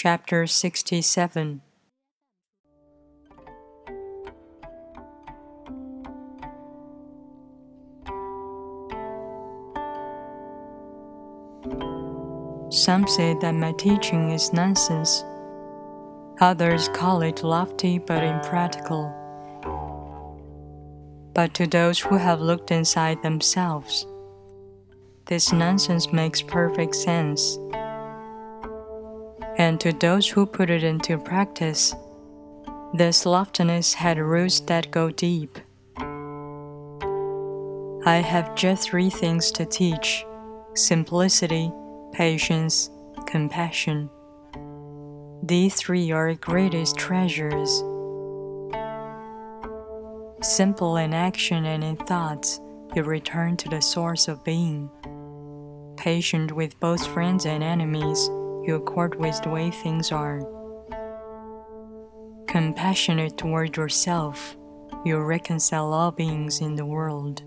Chapter 67 Some say that my teaching is nonsense. Others call it lofty but impractical. But to those who have looked inside themselves, this nonsense makes perfect sense. And to those who put it into practice, this loftiness had roots that go deep. I have just three things to teach simplicity, patience, compassion. These three are greatest treasures. Simple in action and in thoughts, you return to the source of being. Patient with both friends and enemies, you accord with the way things are. Compassionate toward yourself, you reconcile all beings in the world.